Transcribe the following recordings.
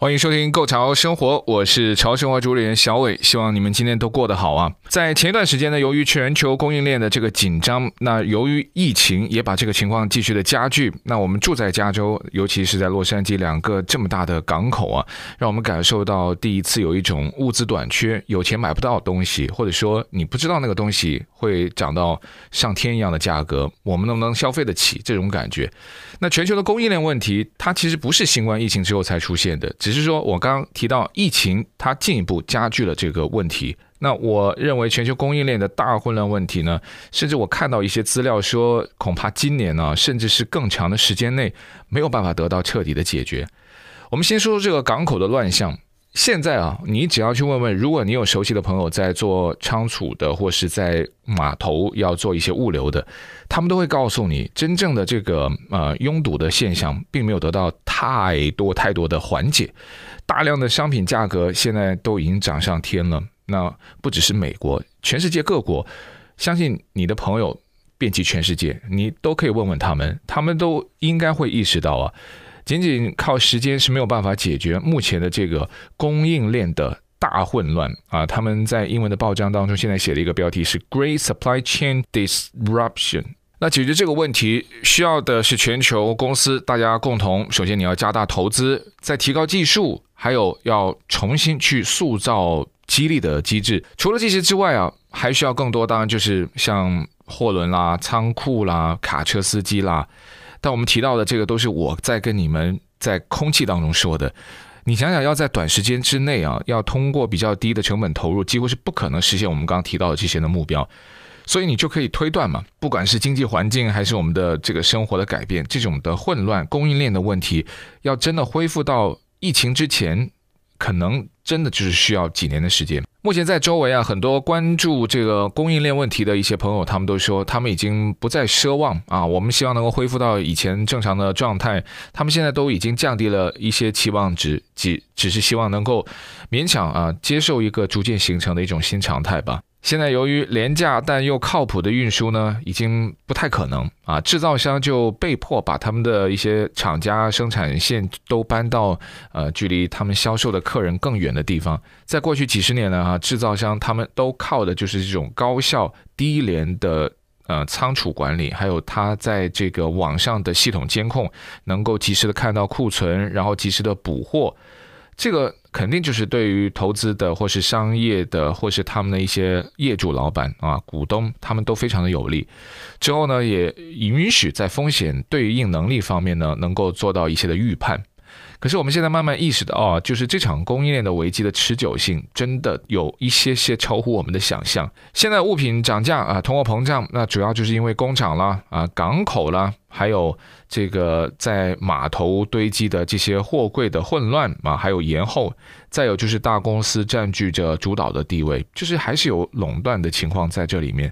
欢迎收听《购潮生活》，我是潮生活主理人小伟，希望你们今天都过得好啊！在前一段时间呢，由于全球供应链的这个紧张，那由于疫情也把这个情况继续的加剧。那我们住在加州，尤其是在洛杉矶两个这么大的港口啊，让我们感受到第一次有一种物资短缺，有钱买不到东西，或者说你不知道那个东西会涨到上天一样的价格，我们能不能消费得起这种感觉？那全球的供应链问题，它其实不是新冠疫情之后才出现的。只是说，我刚刚提到疫情，它进一步加剧了这个问题。那我认为全球供应链的大混乱问题呢，甚至我看到一些资料说，恐怕今年呢，甚至是更长的时间内，没有办法得到彻底的解决。我们先说说这个港口的乱象。现在啊，你只要去问问，如果你有熟悉的朋友在做仓储的，或是在码头要做一些物流的，他们都会告诉你，真正的这个呃拥堵的现象并没有得到太多太多的缓解，大量的商品价格现在都已经涨上天了。那不只是美国，全世界各国，相信你的朋友遍及全世界，你都可以问问他们，他们都应该会意识到啊。仅仅靠时间是没有办法解决目前的这个供应链的大混乱啊！他们在英文的报章当中现在写了一个标题是 “Great Supply Chain Disruption”。那解决这个问题需要的是全球公司大家共同，首先你要加大投资，再提高技术，还有要重新去塑造激励的机制。除了这些之外啊，还需要更多，当然就是像货轮啦、仓库啦、卡车司机啦。但我们提到的这个都是我在跟你们在空气当中说的，你想想要在短时间之内啊，要通过比较低的成本投入，几乎是不可能实现我们刚刚提到的这些的目标，所以你就可以推断嘛，不管是经济环境还是我们的这个生活的改变，这种的混乱供应链的问题，要真的恢复到疫情之前，可能真的就是需要几年的时间。目前在周围啊，很多关注这个供应链问题的一些朋友，他们都说他们已经不再奢望啊，我们希望能够恢复到以前正常的状态。他们现在都已经降低了一些期望值，只只是希望能够勉强啊接受一个逐渐形成的一种新常态吧。现在由于廉价但又靠谱的运输呢，已经不太可能啊，制造商就被迫把他们的一些厂家生产线都搬到呃距离他们销售的客人更远的地方。在过去几十年呢，啊，制造商他们都靠的就是这种高效低廉的呃仓储管理，还有他在这个网上的系统监控，能够及时的看到库存，然后及时的补货。这个肯定就是对于投资的，或是商业的，或是他们的一些业主老板啊、股东，他们都非常的有利。之后呢，也允许在风险对应能力方面呢，能够做到一些的预判。可是我们现在慢慢意识到啊，就是这场供应链的危机的持久性真的有一些些超乎我们的想象。现在物品涨价啊，通货膨胀，那主要就是因为工厂啦、啊港口啦，还有这个在码头堆积的这些货柜的混乱啊，还有延后，再有就是大公司占据着主导的地位，就是还是有垄断的情况在这里面。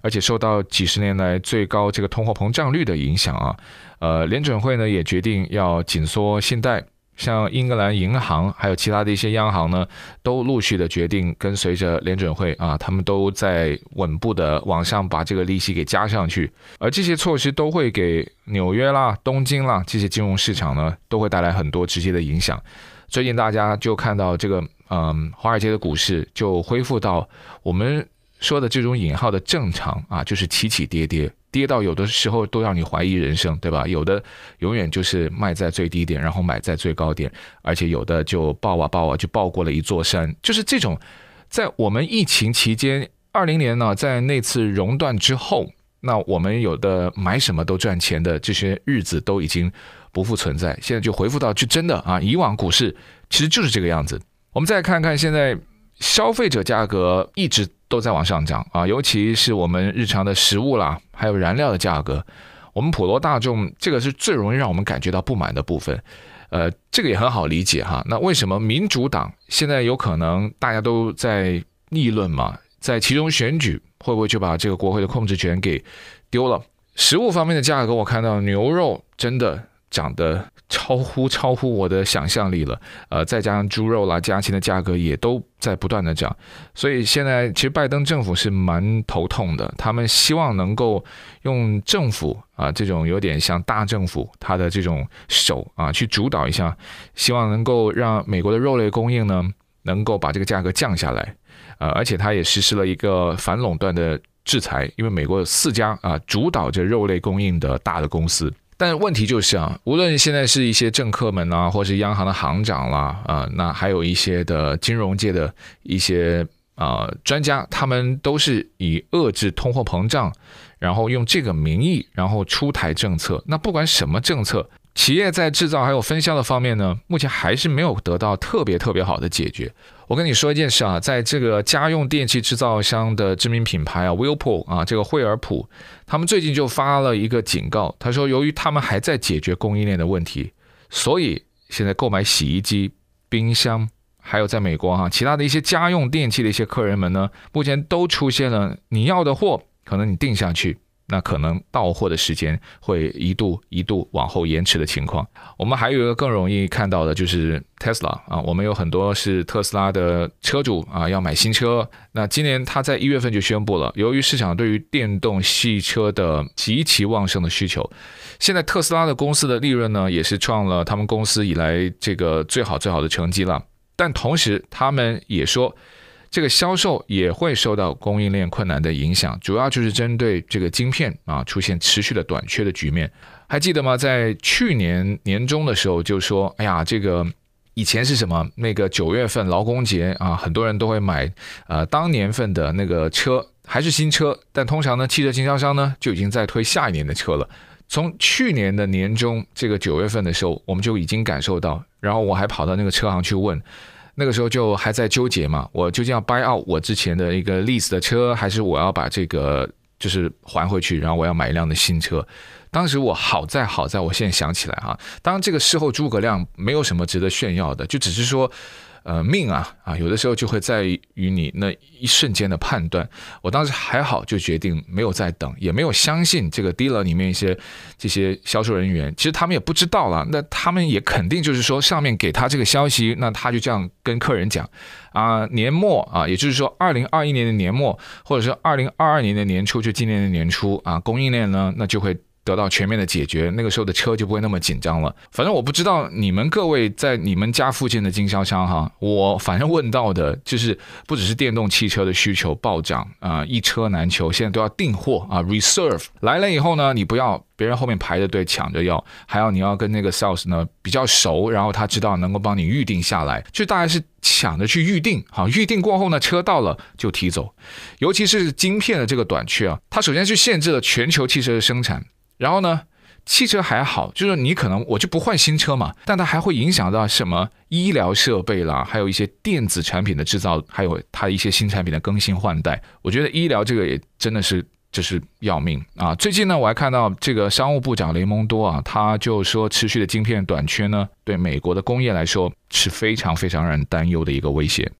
而且受到几十年来最高这个通货膨胀率的影响啊，呃，联准会呢也决定要紧缩信贷，像英格兰银行还有其他的一些央行呢，都陆续的决定跟随着联准会啊，他们都在稳步的往上把这个利息给加上去，而这些措施都会给纽约啦、东京啦这些金融市场呢，都会带来很多直接的影响。最近大家就看到这个，嗯，华尔街的股市就恢复到我们。说的这种引号的正常啊，就是起起跌跌，跌到有的时候都让你怀疑人生，对吧？有的永远就是卖在最低点，然后买在最高点，而且有的就爆啊爆啊，就爆过了一座山。就是这种，在我们疫情期间，二零年呢，在那次熔断之后，那我们有的买什么都赚钱的这些日子都已经不复存在。现在就恢复到就真的啊，以往股市其实就是这个样子。我们再看看现在消费者价格一直。都在往上涨啊，尤其是我们日常的食物啦，还有燃料的价格，我们普罗大众这个是最容易让我们感觉到不满的部分。呃，这个也很好理解哈。那为什么民主党现在有可能大家都在议论嘛？在其中选举会不会就把这个国会的控制权给丢了？食物方面的价格，我看到牛肉真的涨得超乎超乎我的想象力了，呃，再加上猪肉啦、家禽的价格也都在不断的涨，所以现在其实拜登政府是蛮头痛的，他们希望能够用政府啊这种有点像大政府他的这种手啊去主导一下，希望能够让美国的肉类供应呢能够把这个价格降下来，呃，而且他也实施了一个反垄断的制裁，因为美国有四家啊主导着肉类供应的大的公司。但问题就是啊，无论现在是一些政客们啊，或是央行的行长啦，啊，那还有一些的金融界的一些啊专家，他们都是以遏制通货膨胀，然后用这个名义，然后出台政策。那不管什么政策，企业在制造还有分销的方面呢，目前还是没有得到特别特别好的解决。我跟你说一件事啊，在这个家用电器制造商的知名品牌啊，Whirlpool 啊，这个惠而浦，他们最近就发了一个警告，他说，由于他们还在解决供应链的问题，所以现在购买洗衣机、冰箱，还有在美国哈、其他的一些家用电器的一些客人们呢，目前都出现了你要的货，可能你定下去。那可能到货的时间会一度一度往后延迟的情况。我们还有一个更容易看到的，就是 Tesla 啊，我们有很多是特斯拉的车主啊，要买新车。那今年他在一月份就宣布了，由于市场对于电动汽车的极其旺盛的需求，现在特斯拉的公司的利润呢，也是创了他们公司以来这个最好最好的成绩了。但同时，他们也说。这个销售也会受到供应链困难的影响，主要就是针对这个晶片啊出现持续的短缺的局面。还记得吗？在去年年中的时候就说，哎呀，这个以前是什么？那个九月份劳工节啊，很多人都会买呃当年份的那个车，还是新车，但通常呢，汽车经销商呢就已经在推下一年的车了。从去年的年中这个九月份的时候，我们就已经感受到，然后我还跑到那个车行去问。那个时候就还在纠结嘛，我究竟要 buy out 我之前的一个 lease 的车，还是我要把这个就是还回去，然后我要买一辆的新车？当时我好在好在我现在想起来哈，当这个事后诸葛亮没有什么值得炫耀的，就只是说。呃，命啊啊，有的时候就会在于你那一瞬间的判断。我当时还好，就决定没有再等，也没有相信这个 dealer 里面一些这些销售人员。其实他们也不知道了，那他们也肯定就是说上面给他这个消息，那他就这样跟客人讲啊，年末啊，也就是说二零二一年的年末，或者是二零二二年的年初，就今年的年初啊，供应链呢，那就会。得到全面的解决，那个时候的车就不会那么紧张了。反正我不知道你们各位在你们家附近的经销商哈，我反正问到的就是不只是电动汽车的需求暴涨啊，一车难求，现在都要订货啊，reserve 来了以后呢，你不要别人后面排着队抢着要，还要你要跟那个 sales 呢比较熟，然后他知道能够帮你预定下来，就大概是抢着去预定，好，预定过后呢，车到了就提走，尤其是晶片的这个短缺啊，它首先是限制了全球汽车的生产。然后呢，汽车还好，就是你可能我就不换新车嘛，但它还会影响到什么医疗设备啦，还有一些电子产品的制造，还有它一些新产品的更新换代。我觉得医疗这个也真的是就是要命啊！最近呢，我还看到这个商务部长雷蒙多啊，他就说持续的晶片短缺呢，对美国的工业来说是非常非常让人担忧的一个威胁。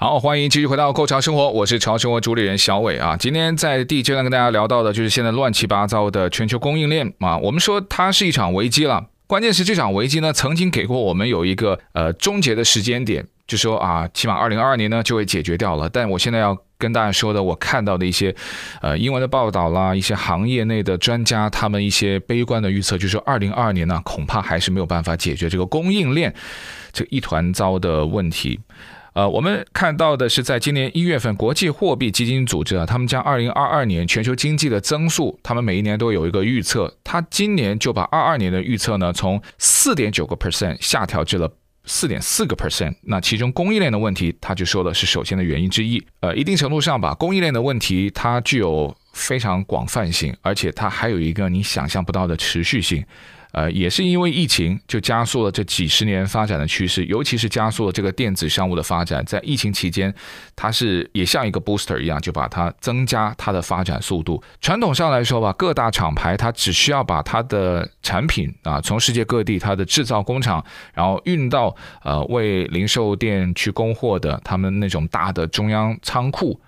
好，欢迎继续回到《购潮生活》，我是潮生活主理人小伟啊。今天在第一阶段跟大家聊到的就是现在乱七八糟的全球供应链啊。我们说它是一场危机了，关键是这场危机呢，曾经给过我们有一个呃终结的时间点，就说啊，起码二零二二年呢就会解决掉了。但我现在要跟大家说的，我看到的一些呃英文的报道啦，一些行业内的专家他们一些悲观的预测，就是说二零二二年呢，恐怕还是没有办法解决这个供应链这一团糟的问题。呃，我们看到的是，在今年一月份，国际货币基金组织啊，他们将二零二二年全球经济的增速，他们每一年都有一个预测，他今年就把二二年的预测呢，从四点九个 percent 下调至了四点四个 percent。那其中供应链的问题，他就说的是首先的原因之一。呃，一定程度上吧，供应链的问题它具有非常广泛性，而且它还有一个你想象不到的持续性。呃，也是因为疫情，就加速了这几十年发展的趋势，尤其是加速了这个电子商务的发展。在疫情期间，它是也像一个 booster 一样，就把它增加它的发展速度。传统上来说吧，各大厂牌它只需要把它的产品啊，从世界各地它的制造工厂，然后运到呃为零售店去供货的他们那种大的中央仓库。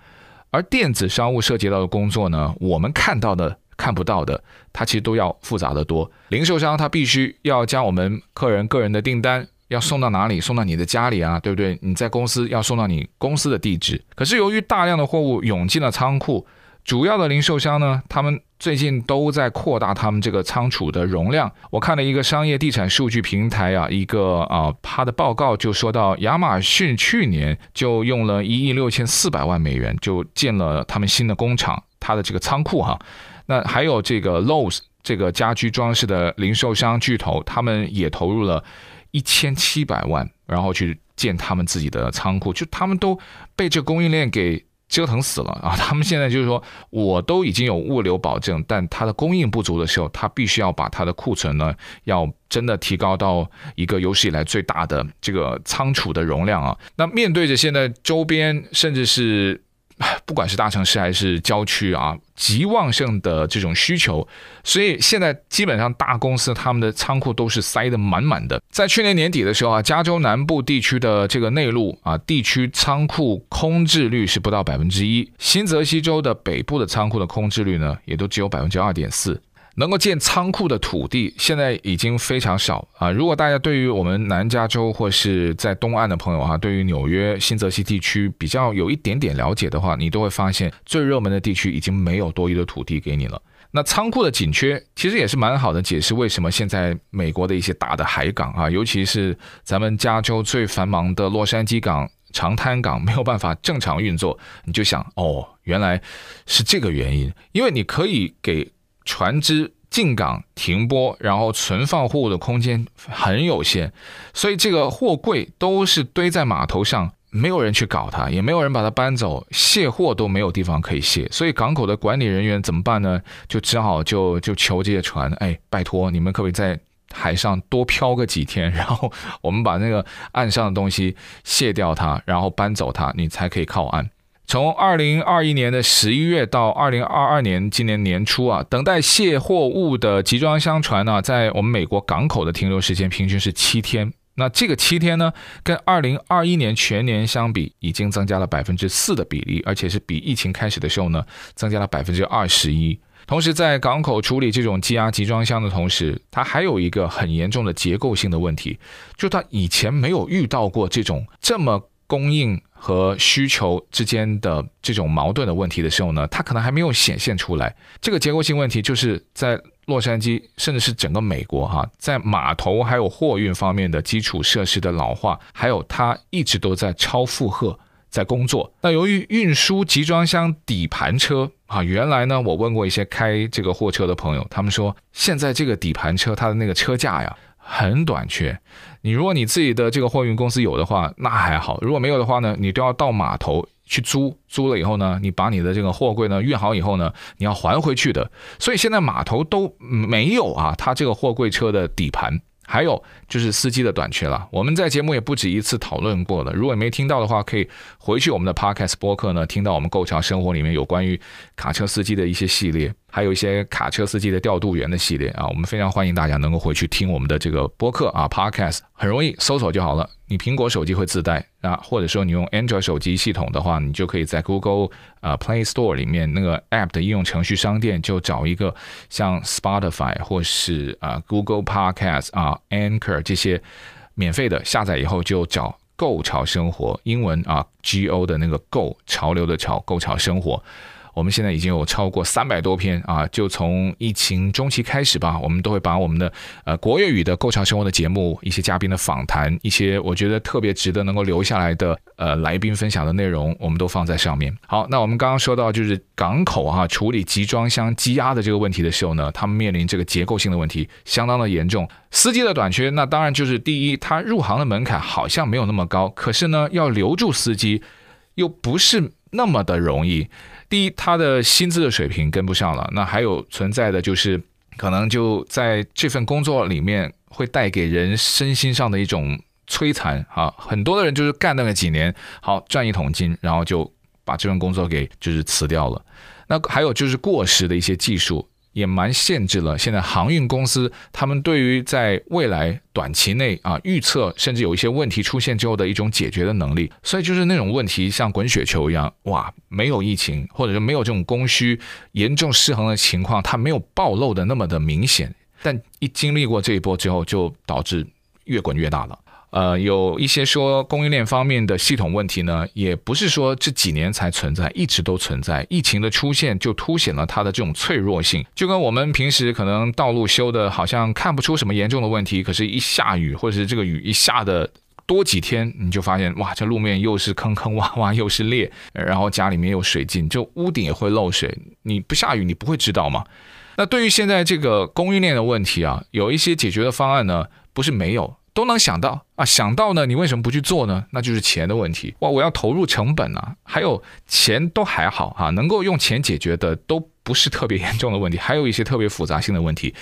而电子商务涉及到的工作呢，我们看到的。看不到的，它其实都要复杂得多。零售商他必须要将我们客人个人的订单要送到哪里，送到你的家里啊，对不对？你在公司要送到你公司的地址。可是由于大量的货物涌进了仓库，主要的零售商呢，他们最近都在扩大他们这个仓储的容量。我看了一个商业地产数据平台啊，一个啊，他的报告就说到，亚马逊去年就用了一亿六千四百万美元就建了他们新的工厂，他的这个仓库哈。那还有这个 Lowe's 这个家居装饰的零售商巨头，他们也投入了一千七百万，然后去建他们自己的仓库，就他们都被这供应链给折腾死了啊！他们现在就是说，我都已经有物流保证，但它的供应不足的时候，他必须要把它的库存呢，要真的提高到一个有史以来最大的这个仓储的容量啊！那面对着现在周边甚至是。不管是大城市还是郊区啊，极旺盛的这种需求，所以现在基本上大公司他们的仓库都是塞得满满的。在去年年底的时候啊，加州南部地区的这个内陆啊地区仓库空置率是不到百分之一，新泽西州的北部的仓库的空置率呢，也都只有百分之二点四。能够建仓库的土地现在已经非常少啊！如果大家对于我们南加州或是在东岸的朋友哈，对于纽约、新泽西地区比较有一点点了解的话，你都会发现最热门的地区已经没有多余的土地给你了。那仓库的紧缺其实也是蛮好的解释，为什么现在美国的一些大的海港啊，尤其是咱们加州最繁忙的洛杉矶港、长滩港没有办法正常运作，你就想哦，原来是这个原因，因为你可以给。船只进港停泊，然后存放货物的空间很有限，所以这个货柜都是堆在码头上，没有人去搞它，也没有人把它搬走，卸货都没有地方可以卸，所以港口的管理人员怎么办呢？就只好就就求这些船，哎，拜托你们可不可以在海上多漂个几天，然后我们把那个岸上的东西卸掉它，然后搬走它，你才可以靠岸。从二零二一年的十一月到二零二二年今年年初啊，等待卸货物的集装箱船呢，在我们美国港口的停留时间平均是七天。那这个七天呢，跟二零二一年全年相比，已经增加了百分之四的比例，而且是比疫情开始的时候呢，增加了百分之二十一。同时，在港口处理这种积压集装箱的同时，它还有一个很严重的结构性的问题，就它以前没有遇到过这种这么供应。和需求之间的这种矛盾的问题的时候呢，它可能还没有显现出来。这个结构性问题就是在洛杉矶，甚至是整个美国哈，在码头还有货运方面的基础设施的老化，还有它一直都在超负荷在工作。那由于运输集装箱底盘车啊，原来呢，我问过一些开这个货车的朋友，他们说现在这个底盘车它的那个车架呀。很短缺，你如果你自己的这个货运公司有的话，那还好；如果没有的话呢，你都要到码头去租，租了以后呢，你把你的这个货柜呢运好以后呢，你要还回去的。所以现在码头都没有啊，它这个货柜车的底盘。还有就是司机的短缺了，我们在节目也不止一次讨论过了。如果没听到的话，可以回去我们的 Podcast 播客呢，听到我们构桥生活里面有关于卡车司机的一些系列，还有一些卡车司机的调度员的系列啊。我们非常欢迎大家能够回去听我们的这个播客啊，Podcast 很容易搜索就好了。你苹果手机会自带啊，或者说你用 Android 手机系统的话，你就可以在 Google 啊 Play Store 里面那个 App 的应用程序商店就找一个像 Spotify 或是啊 Google Podcast 啊 Anchor 这些免费的下载以后就找“购潮生活”英文啊 G O 的那个“购”潮流的“潮”购潮生活。我们现在已经有超过三百多篇啊，就从疫情中期开始吧，我们都会把我们的呃国粤语的购潮生活的节目，一些嘉宾的访谈，一些我觉得特别值得能够留下来的呃来宾分享的内容，我们都放在上面。好，那我们刚刚说到就是港口哈、啊、处理集装箱积压的这个问题的时候呢，他们面临这个结构性的问题相当的严重，司机的短缺，那当然就是第一，他入行的门槛好像没有那么高，可是呢，要留住司机又不是那么的容易。第一，他的薪资的水平跟不上了。那还有存在的就是，可能就在这份工作里面会带给人身心上的一种摧残啊。很多的人就是干那么几年，好赚一桶金，然后就把这份工作给就是辞掉了。那还有就是过时的一些技术。也蛮限制了现在航运公司他们对于在未来短期内啊预测，甚至有一些问题出现之后的一种解决的能力。所以就是那种问题像滚雪球一样，哇，没有疫情或者是没有这种供需严重失衡的情况，它没有暴露的那么的明显。但一经历过这一波之后，就导致越滚越大了。呃，有一些说供应链方面的系统问题呢，也不是说这几年才存在，一直都存在。疫情的出现就凸显了它的这种脆弱性，就跟我们平时可能道路修的好像看不出什么严重的问题，可是一下雨或者是这个雨一下的多几天，你就发现哇，这路面又是坑坑洼洼，又是裂，然后家里面有水浸，就屋顶也会漏水。你不下雨，你不会知道吗？那对于现在这个供应链的问题啊，有一些解决的方案呢，不是没有。都能想到啊，想到呢，你为什么不去做呢？那就是钱的问题哇！我要投入成本啊，还有钱都还好哈、能够用钱解决的都不是特别严重的问题，还有一些特别复杂性的问题，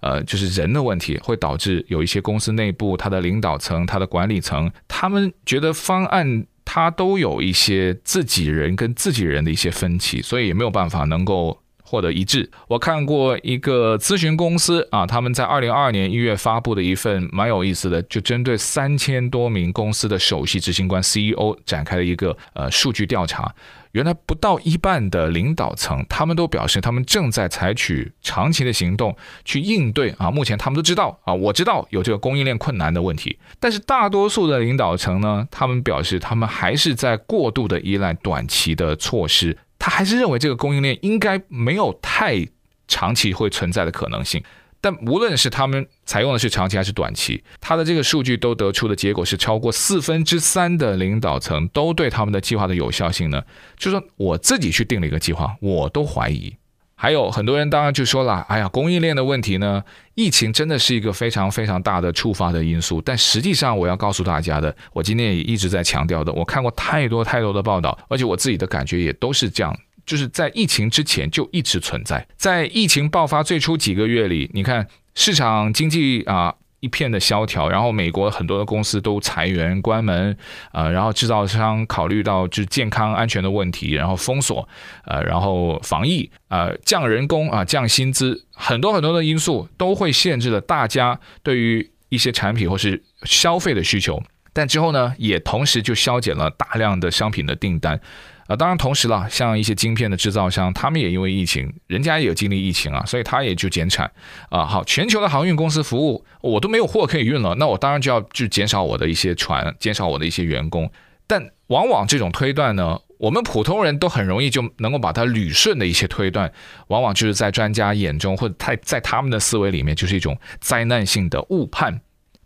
呃，就是人的问题会导致有一些公司内部它的领导层、它的管理层，他们觉得方案它都有一些自己人跟自己人的一些分歧，所以也没有办法能够。获得一致。我看过一个咨询公司啊，他们在二零二二年一月发布的一份蛮有意思的，就针对三千多名公司的首席执行官 CEO 展开了一个呃数据调查。原来不到一半的领导层，他们都表示他们正在采取长期的行动去应对啊。目前他们都知道啊，我知道有这个供应链困难的问题，但是大多数的领导层呢，他们表示他们还是在过度的依赖短期的措施。他还是认为这个供应链应该没有太长期会存在的可能性，但无论是他们采用的是长期还是短期，他的这个数据都得出的结果是，超过四分之三的领导层都对他们的计划的有效性呢，就说我自己去定了一个计划，我都怀疑。还有很多人当然就说了，哎呀，供应链的问题呢，疫情真的是一个非常非常大的触发的因素。但实际上，我要告诉大家的，我今天也一直在强调的，我看过太多太多的报道，而且我自己的感觉也都是这样，就是在疫情之前就一直存在，在疫情爆发最初几个月里，你看市场经济啊。一片的萧条，然后美国很多的公司都裁员关门，呃，然后制造商考虑到就是健康安全的问题，然后封锁，呃，然后防疫，呃，降人工啊，降薪资，很多很多的因素都会限制了大家对于一些产品或是消费的需求，但之后呢，也同时就削减了大量的商品的订单。啊，当然，同时了，像一些晶片的制造商，他们也因为疫情，人家也有经历疫情啊，所以他也就减产啊。好，全球的航运公司服务，我都没有货可以运了，那我当然就要去减少我的一些船，减少我的一些员工。但往往这种推断呢，我们普通人都很容易就能够把它捋顺的一些推断，往往就是在专家眼中，或者在在他们的思维里面，就是一种灾难性的误判。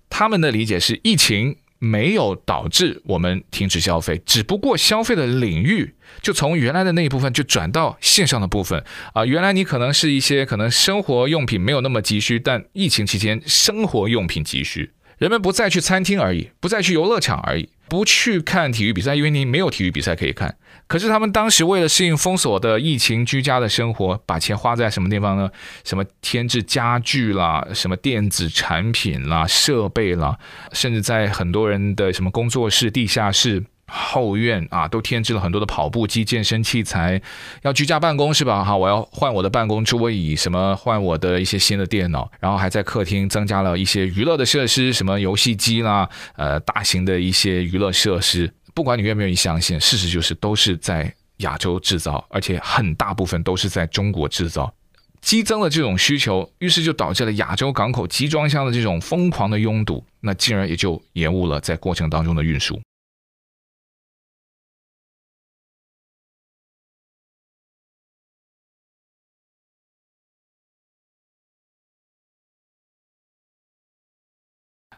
他们的理解是疫情。没有导致我们停止消费，只不过消费的领域就从原来的那一部分就转到线上的部分啊。原来你可能是一些可能生活用品没有那么急需，但疫情期间生活用品急需，人们不再去餐厅而已，不再去游乐场而已。不去看体育比赛，因为你没有体育比赛可以看。可是他们当时为了适应封锁的疫情居家的生活，把钱花在什么地方呢？什么添置家具啦，什么电子产品啦、设备啦，甚至在很多人的什么工作室、地下室。后院啊，都添置了很多的跑步机、健身器材。要居家办公是吧？哈，我要换我的办公桌椅，什么换我的一些新的电脑，然后还在客厅增加了一些娱乐的设施，什么游戏机啦，呃，大型的一些娱乐设施。不管你愿不愿意相信，事实就是都是在亚洲制造，而且很大部分都是在中国制造。激增了这种需求，于是就导致了亚洲港口集装箱的这种疯狂的拥堵，那进而也就延误了在过程当中的运输。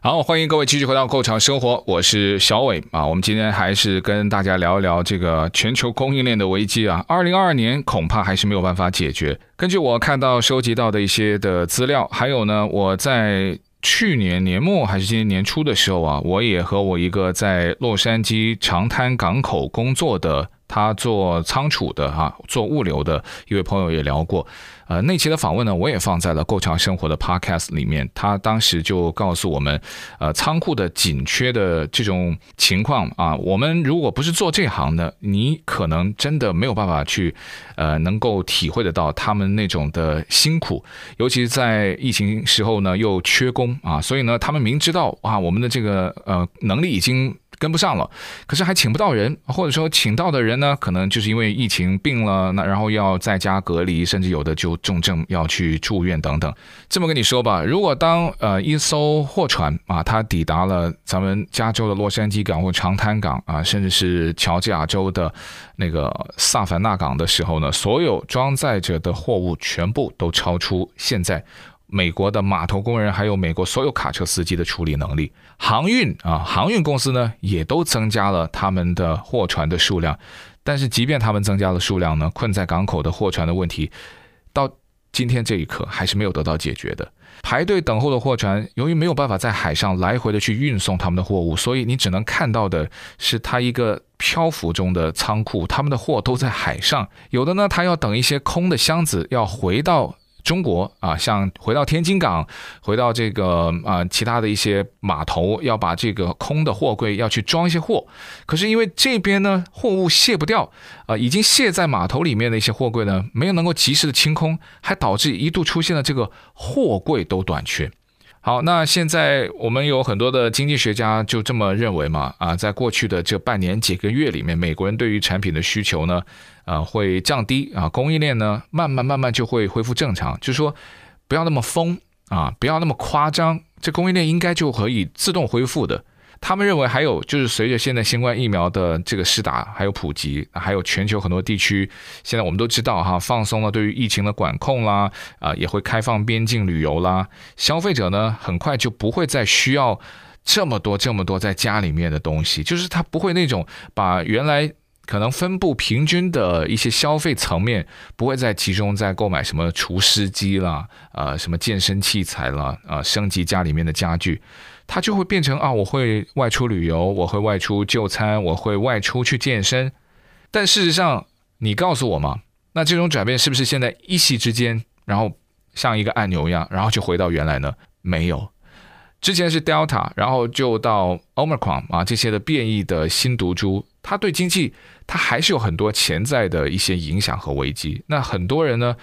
好，欢迎各位继续回到《购潮生活》，我是小伟啊。我们今天还是跟大家聊一聊这个全球供应链的危机啊。二零二二年恐怕还是没有办法解决。根据我看到收集到的一些的资料，还有呢，我在去年年末还是今年年初的时候啊，我也和我一个在洛杉矶长滩港口工作的他做仓储的哈，做物流的一位朋友也聊过。呃，那期的访问呢，我也放在了《购潮生活》的 Podcast 里面。他当时就告诉我们，呃，仓库的紧缺的这种情况啊，我们如果不是做这行的，你可能真的没有办法去，呃，能够体会得到他们那种的辛苦。尤其是在疫情时候呢，又缺工啊，所以呢，他们明知道啊，我们的这个呃能力已经。跟不上了，可是还请不到人，或者说请到的人呢，可能就是因为疫情病了，那然后要在家隔离，甚至有的就重症要去住院等等。这么跟你说吧，如果当呃一艘货船啊，它抵达了咱们加州的洛杉矶港或长滩港啊，甚至是乔治亚州的那个萨凡纳港的时候呢，所有装载着的货物全部都超出现在。美国的码头工人，还有美国所有卡车司机的处理能力，航运啊，航运公司呢也都增加了他们的货船的数量，但是即便他们增加了数量呢，困在港口的货船的问题，到今天这一刻还是没有得到解决的。排队等候的货船，由于没有办法在海上来回的去运送他们的货物，所以你只能看到的是它一个漂浮中的仓库，他们的货都在海上，有的呢，他要等一些空的箱子要回到。中国啊，像回到天津港，回到这个啊，其他的一些码头，要把这个空的货柜要去装一些货，可是因为这边呢，货物卸不掉，啊，已经卸在码头里面的一些货柜呢，没有能够及时的清空，还导致一度出现了这个货柜都短缺。好，那现在我们有很多的经济学家就这么认为嘛，啊，在过去的这半年几个月里面，美国人对于产品的需求呢，呃，会降低啊，供应链呢，慢慢慢慢就会恢复正常，就是说不要那么疯啊，不要那么夸张，这供应链应该就可以自动恢复的。他们认为还有就是随着现在新冠疫苗的这个施打还有普及，还有全球很多地区现在我们都知道哈，放松了对于疫情的管控啦，啊也会开放边境旅游啦，消费者呢很快就不会再需要这么多这么多在家里面的东西，就是他不会那种把原来。可能分布平均的一些消费层面，不会再集中在购买什么除湿机啦，呃，什么健身器材啦，啊、升级家里面的家具，它就会变成啊，我会外出旅游，我会外出就餐，我会外出去健身。但事实上，你告诉我嘛，那这种转变是不是现在一夕之间，然后像一个按钮一样，然后就回到原来呢？没有，之前是 Delta，然后就到 Omicron 啊这些的变异的新毒株。它对经济，它还是有很多潜在的一些影响和危机。那很多人呢，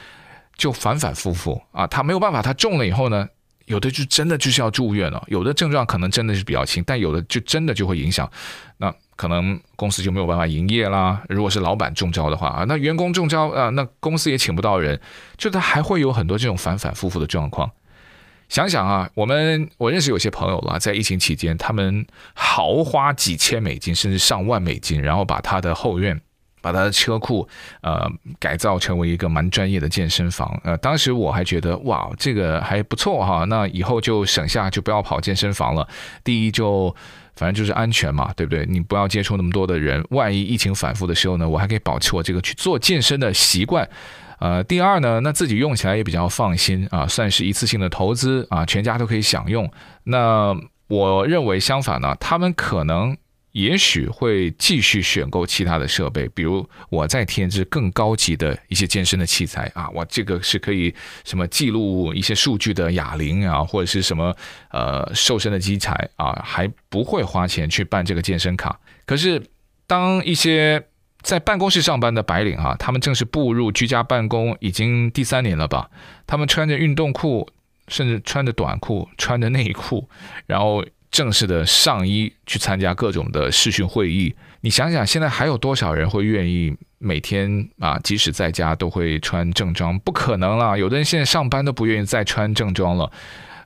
就反反复复啊，他没有办法，他中了以后呢，有的就真的就是要住院了，有的症状可能真的是比较轻，但有的就真的就会影响，那可能公司就没有办法营业啦。如果是老板中招的话啊，那员工中招啊，那公司也请不到人，就他还会有很多这种反反复复的状况。想想啊，我们我认识有些朋友了，在疫情期间，他们豪花几千美金，甚至上万美金，然后把他的后院，把他的车库，呃，改造成为一个蛮专业的健身房。呃，当时我还觉得，哇，这个还不错哈，那以后就省下，就不要跑健身房了。第一，就反正就是安全嘛，对不对？你不要接触那么多的人，万一疫情反复的时候呢，我还可以保持我这个去做健身的习惯。呃，第二呢，那自己用起来也比较放心啊，算是一次性的投资啊，全家都可以享用。那我认为相反呢，他们可能也许会继续选购其他的设备，比如我再添置更高级的一些健身的器材啊，我这个是可以什么记录一些数据的哑铃啊，或者是什么呃瘦身的机材啊，还不会花钱去办这个健身卡。可是当一些在办公室上班的白领啊，他们正式步入居家办公已经第三年了吧？他们穿着运动裤，甚至穿着短裤、穿着内裤，然后正式的上衣去参加各种的视讯会议。你想想，现在还有多少人会愿意每天啊，即使在家都会穿正装？不可能啦！有的人现在上班都不愿意再穿正装了。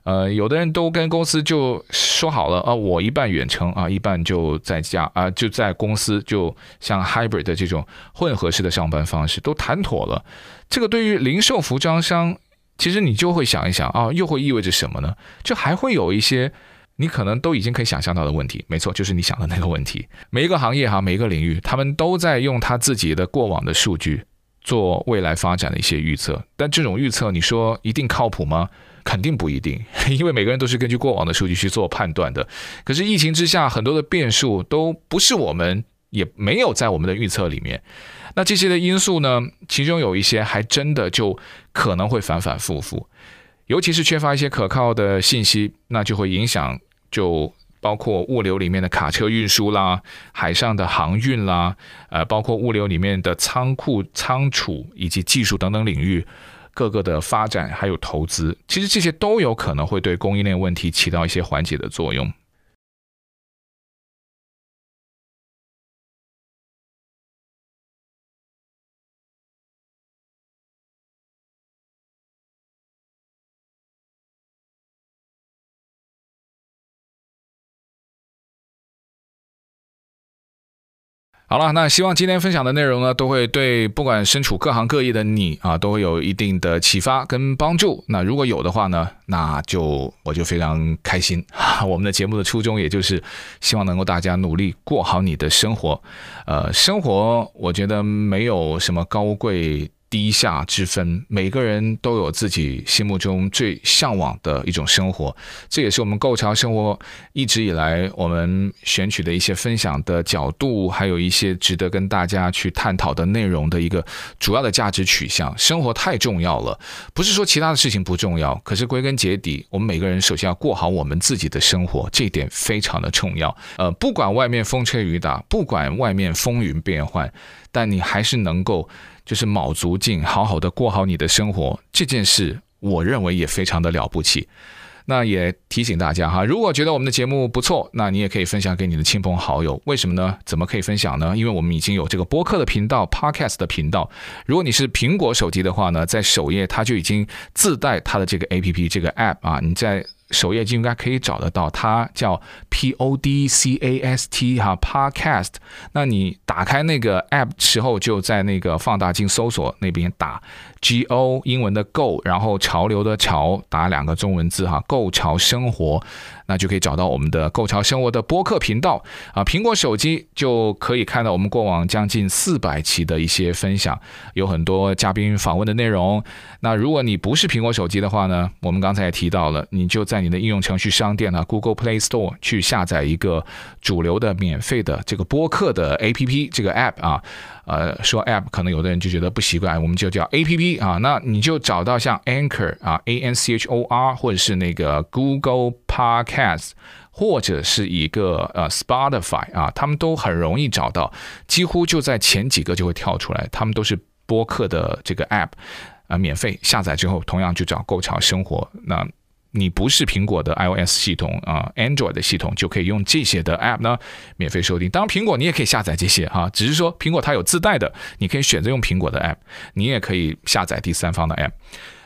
呃，有的人都跟公司就说好了啊，我一半远程啊，一半就在家啊，就在公司，就像 hybrid 的这种混合式的上班方式都谈妥了。这个对于零售服装商，其实你就会想一想啊，又会意味着什么呢？就还会有一些你可能都已经可以想象到的问题。没错，就是你想的那个问题。每一个行业哈，每一个领域，他们都在用他自己的过往的数据做未来发展的一些预测。但这种预测，你说一定靠谱吗？肯定不一定，因为每个人都是根据过往的数据去做判断的。可是疫情之下，很多的变数都不是我们也没有在我们的预测里面。那这些的因素呢，其中有一些还真的就可能会反反复复，尤其是缺乏一些可靠的信息，那就会影响，就包括物流里面的卡车运输啦，海上的航运啦，呃，包括物流里面的仓库仓储以及技术等等领域各个的发展还有投资，其实这些都有可能会对供应链问题起到一些缓解的作用。好了，那希望今天分享的内容呢，都会对不管身处各行各业的你啊，都会有一定的启发跟帮助。那如果有的话呢，那就我就非常开心。我们的节目的初衷，也就是希望能够大家努力过好你的生活。呃，生活我觉得没有什么高贵。低下之分，每个人都有自己心目中最向往的一种生活，这也是我们构桥生活一直以来我们选取的一些分享的角度，还有一些值得跟大家去探讨的内容的一个主要的价值取向。生活太重要了，不是说其他的事情不重要，可是归根结底，我们每个人首先要过好我们自己的生活，这一点非常的重要。呃，不管外面风吹雨打，不管外面风云变幻，但你还是能够。就是卯足劲，好好的过好你的生活，这件事，我认为也非常的了不起。那也提醒大家哈，如果觉得我们的节目不错，那你也可以分享给你的亲朋好友。为什么呢？怎么可以分享呢？因为我们已经有这个播客的频道，Podcast 的频道。如果你是苹果手机的话呢，在首页它就已经自带它的这个 APP，这个 App 啊，你在。首页就应该可以找得到，它叫 P O D C A S T 哈 Podcast。那你打开那个 App 时候，就在那个放大镜搜索那边打 G O 英文的 Go，然后潮流的潮，打两个中文字哈，购潮生活。那就可以找到我们的“购潮生活”的播客频道啊，苹果手机就可以看到我们过往将近四百期的一些分享，有很多嘉宾访问的内容。那如果你不是苹果手机的话呢，我们刚才也提到了，你就在你的应用程序商店啊，Google Play Store 去下载一个主流的免费的这个播客的 APP，这个 App 啊。呃，说 app 可能有的人就觉得不习惯，我们就叫 A P P 啊。那你就找到像 Anchor 啊，A N C H O R，或者是那个 Google Podcast，或者是一个呃 Spotify 啊，他们都很容易找到，几乎就在前几个就会跳出来，他们都是播客的这个 app 啊，免费下载之后，同样就找购潮生活那。你不是苹果的 iOS 系统啊，Android 的系统就可以用这些的 App 呢，免费收听。当然，苹果你也可以下载这些哈，只是说苹果它有自带的，你可以选择用苹果的 App，你也可以下载第三方的 App。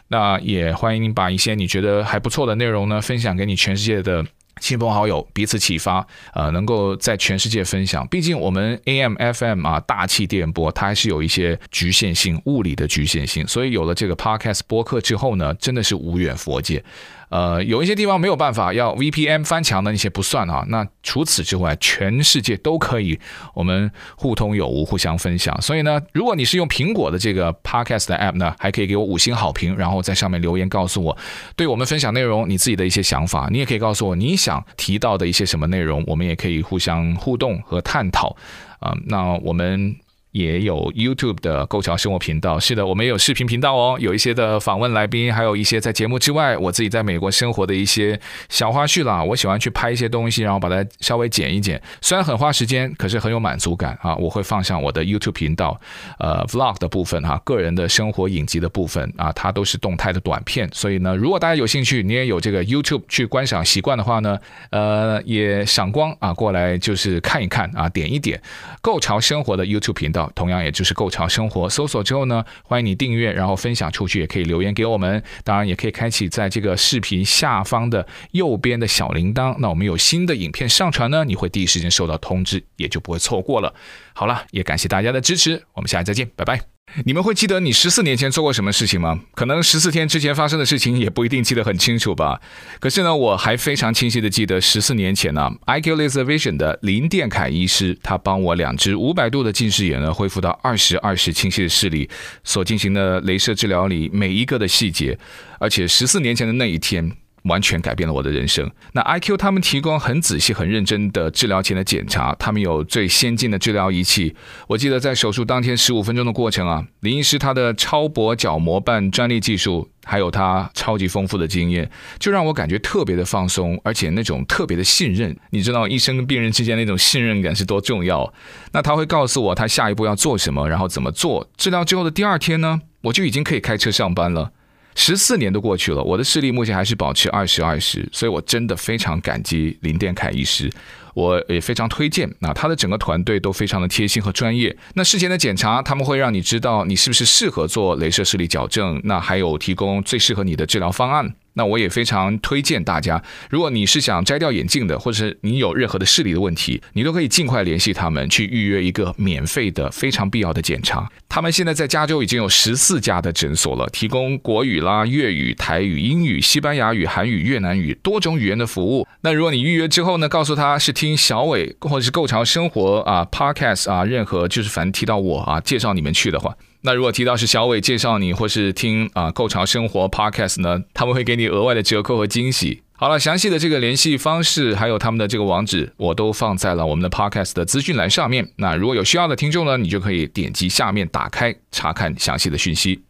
那也欢迎你把一些你觉得还不错的内容呢，分享给你全世界的亲朋好友，彼此启发，呃，能够在全世界分享。毕竟我们 AM、FM 啊，大气电波，它还是有一些局限性，物理的局限性。所以有了这个 Podcast 播客之后呢，真的是无远佛界。呃，有一些地方没有办法要 VPN 翻墙的那些不算啊。那除此之外，全世界都可以我们互通有无，互相分享。所以呢，如果你是用苹果的这个 Podcast 的 App 呢，还可以给我五星好评，然后在上面留言告诉我对我们分享内容你自己的一些想法。你也可以告诉我你想提到的一些什么内容，我们也可以互相互动和探讨。啊、那我们。也有 YouTube 的构桥生活频道，是的，我们也有视频频道哦，有一些的访问来宾，还有一些在节目之外，我自己在美国生活的一些小花絮啦。我喜欢去拍一些东西，然后把它稍微剪一剪，虽然很花时间，可是很有满足感啊。我会放上我的 YouTube 频道，呃，Vlog 的部分哈，个人的生活影集的部分啊，它都是动态的短片。所以呢，如果大家有兴趣，你也有这个 YouTube 去观赏习惯的话呢，呃，也赏光啊，过来就是看一看啊，点一点购潮生活的 YouTube 频道。同样，也就是购潮生活搜索之后呢，欢迎你订阅，然后分享出去，也可以留言给我们。当然，也可以开启在这个视频下方的右边的小铃铛。那我们有新的影片上传呢，你会第一时间收到通知，也就不会错过了。好了，也感谢大家的支持，我们下期再见，拜拜。你们会记得你十四年前做过什么事情吗？可能十四天之前发生的事情也不一定记得很清楚吧。可是呢，我还非常清晰的记得十四年前呢，IQ Laser Vision 的林殿凯医师，他帮我两只五百度的近视眼呢恢复到二十二十清晰的视力，所进行的镭射治疗里每一个的细节，而且十四年前的那一天。完全改变了我的人生。那 IQ 他们提供很仔细、很认真的治疗前的检查，他们有最先进的治疗仪器。我记得在手术当天十五分钟的过程啊，林医师他的超薄角膜瓣专利技术，还有他超级丰富的经验，就让我感觉特别的放松，而且那种特别的信任。你知道医生跟病人之间那种信任感是多重要？那他会告诉我他下一步要做什么，然后怎么做。治疗之后的第二天呢，我就已经可以开车上班了。十四年都过去了，我的视力目前还是保持二十二十，所以我真的非常感激林殿凯医师，我也非常推荐。那他的整个团队都非常的贴心和专业。那事前的检查，他们会让你知道你是不是适合做镭射视力矫正，那还有提供最适合你的治疗方案。那我也非常推荐大家，如果你是想摘掉眼镜的，或者是你有任何的视力的问题，你都可以尽快联系他们去预约一个免费的、非常必要的检查。他们现在在加州已经有十四家的诊所了，提供国语啦、粤语、台语、英语、西班牙语、韩语、越南语多种语言的服务。那如果你预约之后呢，告诉他是听小伟或者是构潮生活啊、Podcast 啊，任何就是反正提到我啊，介绍你们去的话。那如果提到是小伟介绍你，或是听啊购潮生活 Podcast 呢，他们会给你额外的折扣和惊喜。好了，详细的这个联系方式，还有他们的这个网址，我都放在了我们的 Podcast 的资讯栏上面。那如果有需要的听众呢，你就可以点击下面打开查看详细的讯息。